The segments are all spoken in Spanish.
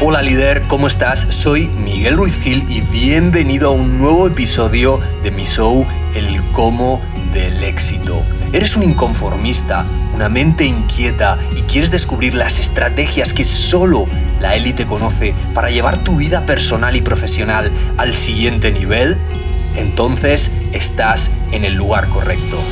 Hola líder, ¿cómo estás? Soy Miguel Ruiz Gil y bienvenido a un nuevo episodio de mi show El cómo del éxito. ¿Eres un inconformista, una mente inquieta y quieres descubrir las estrategias que solo la élite conoce para llevar tu vida personal y profesional al siguiente nivel? Entonces estás en el lugar correcto.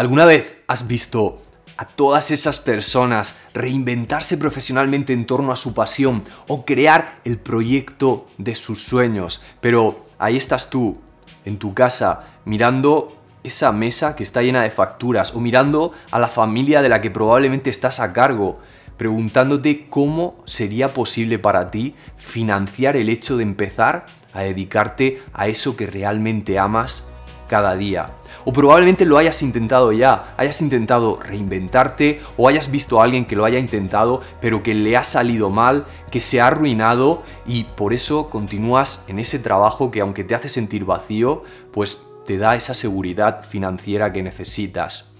¿Alguna vez has visto a todas esas personas reinventarse profesionalmente en torno a su pasión o crear el proyecto de sus sueños? Pero ahí estás tú, en tu casa, mirando esa mesa que está llena de facturas o mirando a la familia de la que probablemente estás a cargo, preguntándote cómo sería posible para ti financiar el hecho de empezar a dedicarte a eso que realmente amas cada día. O probablemente lo hayas intentado ya, hayas intentado reinventarte o hayas visto a alguien que lo haya intentado pero que le ha salido mal, que se ha arruinado y por eso continúas en ese trabajo que aunque te hace sentir vacío, pues te da esa seguridad financiera que necesitas.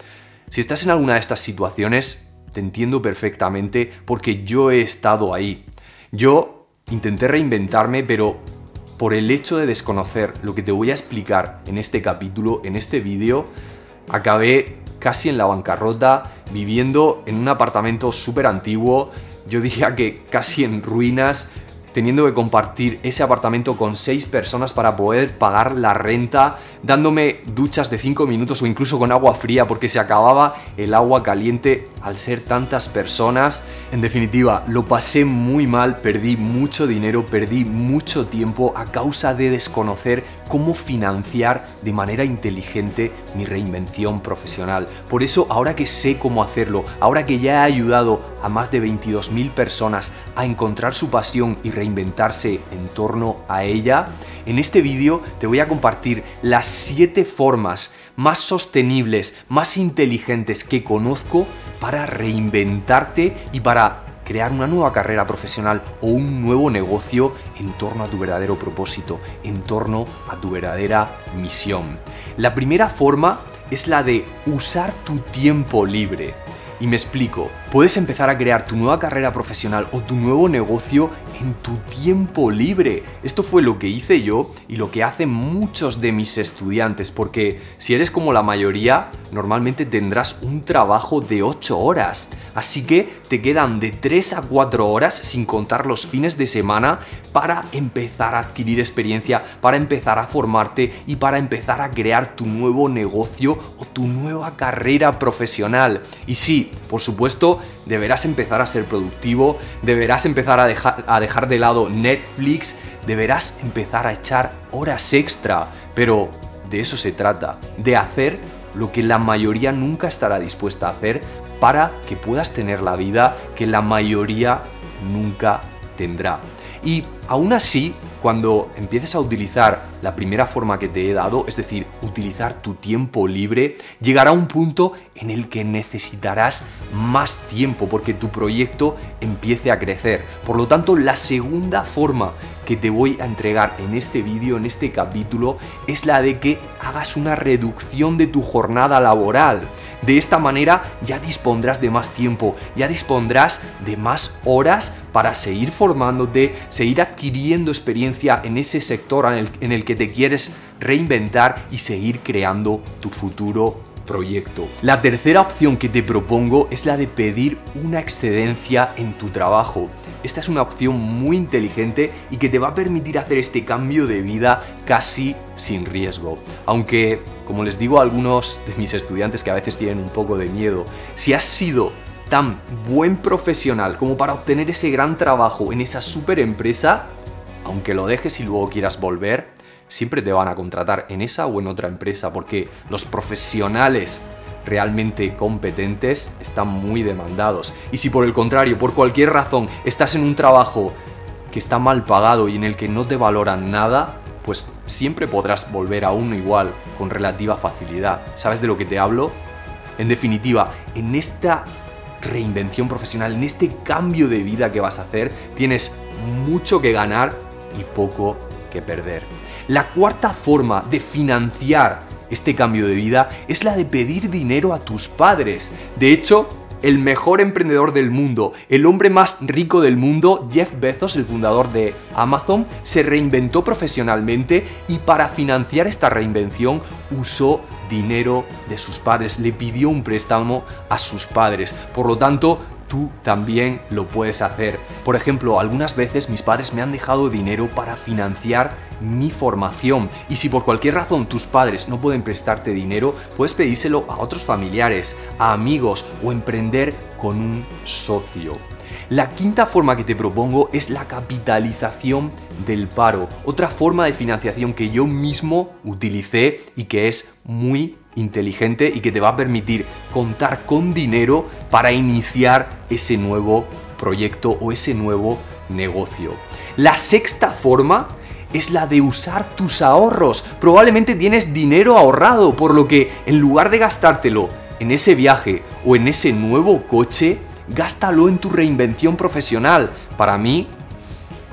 Si estás en alguna de estas situaciones, te entiendo perfectamente porque yo he estado ahí. Yo intenté reinventarme, pero por el hecho de desconocer lo que te voy a explicar en este capítulo, en este vídeo, acabé casi en la bancarrota, viviendo en un apartamento súper antiguo, yo diría que casi en ruinas, teniendo que compartir ese apartamento con seis personas para poder pagar la renta, dándome duchas de cinco minutos o incluso con agua fría porque se acababa el agua caliente al ser tantas personas. En definitiva, lo pasé muy mal, perdí mucho dinero, perdí mucho tiempo a causa de desconocer cómo financiar de manera inteligente mi reinvención profesional. Por eso, ahora que sé cómo hacerlo, ahora que ya he ayudado a más de 22.000 personas a encontrar su pasión y reinventarse en torno a ella, en este vídeo te voy a compartir las 7 formas más sostenibles, más inteligentes que conozco para reinventarte y para crear una nueva carrera profesional o un nuevo negocio en torno a tu verdadero propósito, en torno a tu verdadera misión. La primera forma es la de usar tu tiempo libre. Y me explico, puedes empezar a crear tu nueva carrera profesional o tu nuevo negocio en tu tiempo libre. Esto fue lo que hice yo y lo que hacen muchos de mis estudiantes, porque si eres como la mayoría, normalmente tendrás un trabajo de 8 horas. Así que te quedan de 3 a 4 horas, sin contar los fines de semana, para empezar a adquirir experiencia, para empezar a formarte y para empezar a crear tu nuevo negocio o tu nueva carrera profesional. Y sí, por supuesto, deberás empezar a ser productivo, deberás empezar a dejar, de lado Netflix, deberás empezar a echar horas extra, pero de eso se trata, de hacer lo que la mayoría nunca estará dispuesta a hacer para que puedas tener la vida que la mayoría nunca tendrá. Y aún así, cuando empieces a utilizar la primera forma que te he dado, es decir, utilizar tu tiempo libre, llegará un punto en el que necesitarás más tiempo porque tu proyecto empiece a crecer. Por lo tanto, la segunda forma que te voy a entregar en este vídeo, en este capítulo, es la de que hagas una reducción de tu jornada laboral. De esta manera ya dispondrás de más tiempo, ya dispondrás de más horas para seguir formándote, seguir adquiriendo experiencia en ese sector en el, que te quieres reinventar y seguir creando tu futuro proyecto. La tercera opción que te propongo es la de pedir una excedencia en tu trabajo. Esta es una opción muy inteligente y que te va a permitir hacer este cambio de vida casi sin riesgo. Aunque, como les digo a algunos de mis estudiantes que a veces tienen un poco de miedo, si has sido tan buen profesional como para obtener ese gran trabajo en esa super empresa, aunque lo dejes y luego quieras volver, siempre te van a contratar en esa o en otra empresa porque los profesionales realmente competentes están muy demandados. Y si por el contrario, por cualquier razón, estás en un trabajo que está mal pagado y en el que no te valoran nada, pues siempre podrás volver a uno igual con relativa facilidad. ¿Sabes de lo que te hablo? En definitiva, en esta reinvención profesional, en este cambio de vida que vas a hacer, tienes mucho que ganar y poco que perder. La cuarta forma de financiar este cambio de vida es la de pedir dinero a tus padres. De hecho, el mejor emprendedor del mundo, el hombre más rico del mundo, Jeff Bezos, el fundador de Amazon, se reinventó profesionalmente y para financiar esta reinvención usó dinero de sus padres, le pidió un préstamo a sus padres. Por lo tanto, tú también lo puedes hacer. Por ejemplo, algunas veces mis padres me han dejado dinero para financiar mi formación y si por cualquier razón tus padres no pueden prestarte dinero, puedes pedírselo a otros familiares, a amigos o emprender con un socio. La quinta forma que te propongo es la capitalización del paro, otra forma de financiación que yo mismo utilicé y que es muy inteligente y que te va a permitir contar con dinero para iniciar ese nuevo proyecto o ese nuevo negocio. La sexta forma es la de usar tus ahorros. Probablemente tienes dinero ahorrado, por lo que en lugar de gastártelo en ese viaje o en ese nuevo coche, gástalo en tu reinvención profesional. Para mí,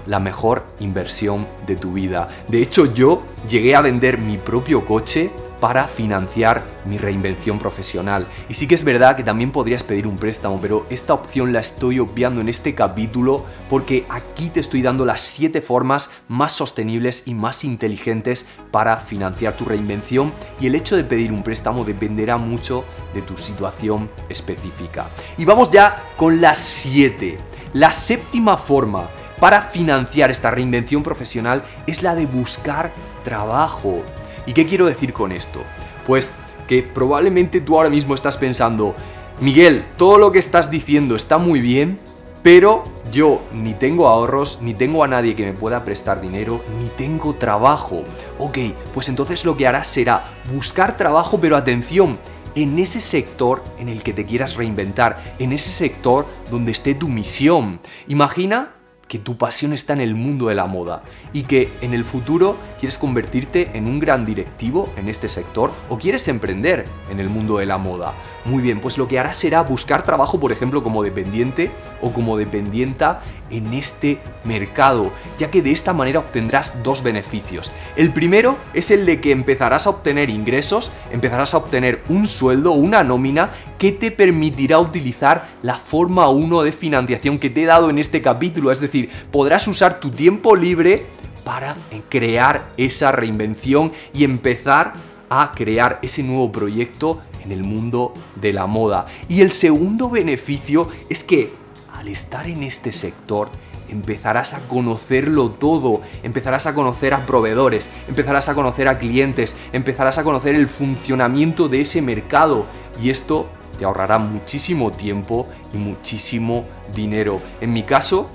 la mejor inversión de tu vida. De hecho, yo llegué a vender mi propio coche para financiar mi reinvención profesional. Y sí que es verdad que también podrías pedir un préstamo, pero esta opción la estoy obviando en este capítulo porque aquí te estoy dando las 7 formas más sostenibles y más inteligentes para financiar tu reinvención y el hecho de pedir un préstamo dependerá mucho de tu situación específica. Y vamos ya con las 7. La séptima forma para financiar esta reinvención profesional es la de buscar trabajo. ¿Y qué quiero decir con esto? Pues que probablemente tú ahora mismo estás pensando, Miguel, todo lo que estás diciendo está muy bien, pero yo ni tengo ahorros, ni tengo a nadie que me pueda prestar dinero, ni tengo trabajo. Ok, pues entonces lo que harás será buscar trabajo, pero atención, en ese sector en el que te quieras reinventar, en ese sector donde esté tu misión. Imagina que tu pasión está en el mundo de la moda y que en el futuro quieres convertirte en un gran directivo en este sector o quieres emprender en el mundo de la moda. Muy bien, pues lo que harás será buscar trabajo, por ejemplo, como dependiente o como dependienta en este mercado, ya que de esta manera obtendrás dos beneficios. El primero es el de que empezarás a obtener ingresos, empezarás a obtener un sueldo, una nómina que te permitirá utilizar la forma 1 de financiación que te he dado en este capítulo, es decir, podrás usar tu tiempo libre para crear esa reinvención y empezar a crear ese nuevo proyecto en el mundo de la moda. Y el segundo beneficio es que al estar en este sector, empezarás a conocerlo todo, empezarás a conocer a proveedores, empezarás a conocer a clientes, empezarás a conocer el funcionamiento de ese mercado y esto te ahorrará muchísimo tiempo y muchísimo dinero. En mi caso,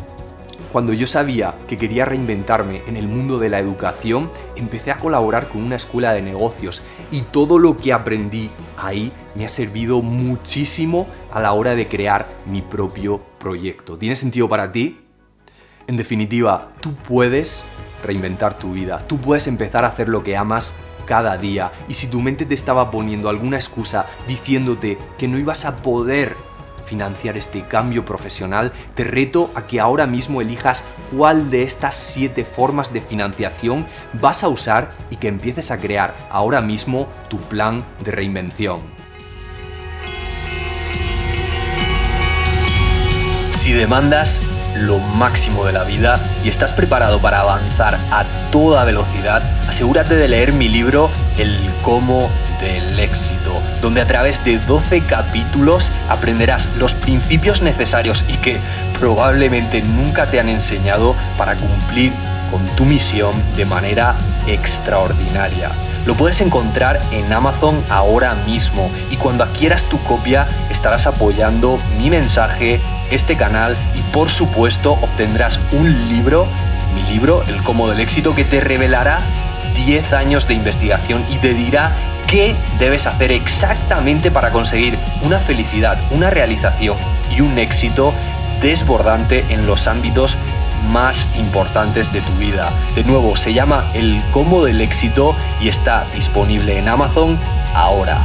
cuando yo sabía que quería reinventarme en el mundo de la educación, empecé a colaborar con una escuela de negocios y todo lo que aprendí ahí me ha servido muchísimo a la hora de crear mi propio proyecto. ¿Tiene sentido para ti? En definitiva, tú puedes reinventar tu vida, tú puedes empezar a hacer lo que amas cada día y si tu mente te estaba poniendo alguna excusa diciéndote que no ibas a poder financiar este cambio profesional, te reto a que ahora mismo elijas cuál de estas siete formas de financiación vas a usar y que empieces a crear ahora mismo tu plan de reinvención. Si demandas lo máximo de la vida y estás preparado para avanzar a toda velocidad, asegúrate de leer mi libro El cómo del éxito, donde a través de 12 capítulos aprenderás los principios necesarios y que probablemente nunca te han enseñado para cumplir con tu misión de manera extraordinaria. Lo puedes encontrar en Amazon ahora mismo. Y cuando adquieras tu copia estarás apoyando mi mensaje, este canal y por supuesto obtendrás un libro, mi libro, El Cómo del Éxito, que te revelará 10 años de investigación y te dirá qué debes hacer exactamente para conseguir una felicidad, una realización y un éxito desbordante en los ámbitos más importantes de tu vida. De nuevo, se llama El Cómo del Éxito y está disponible en Amazon ahora.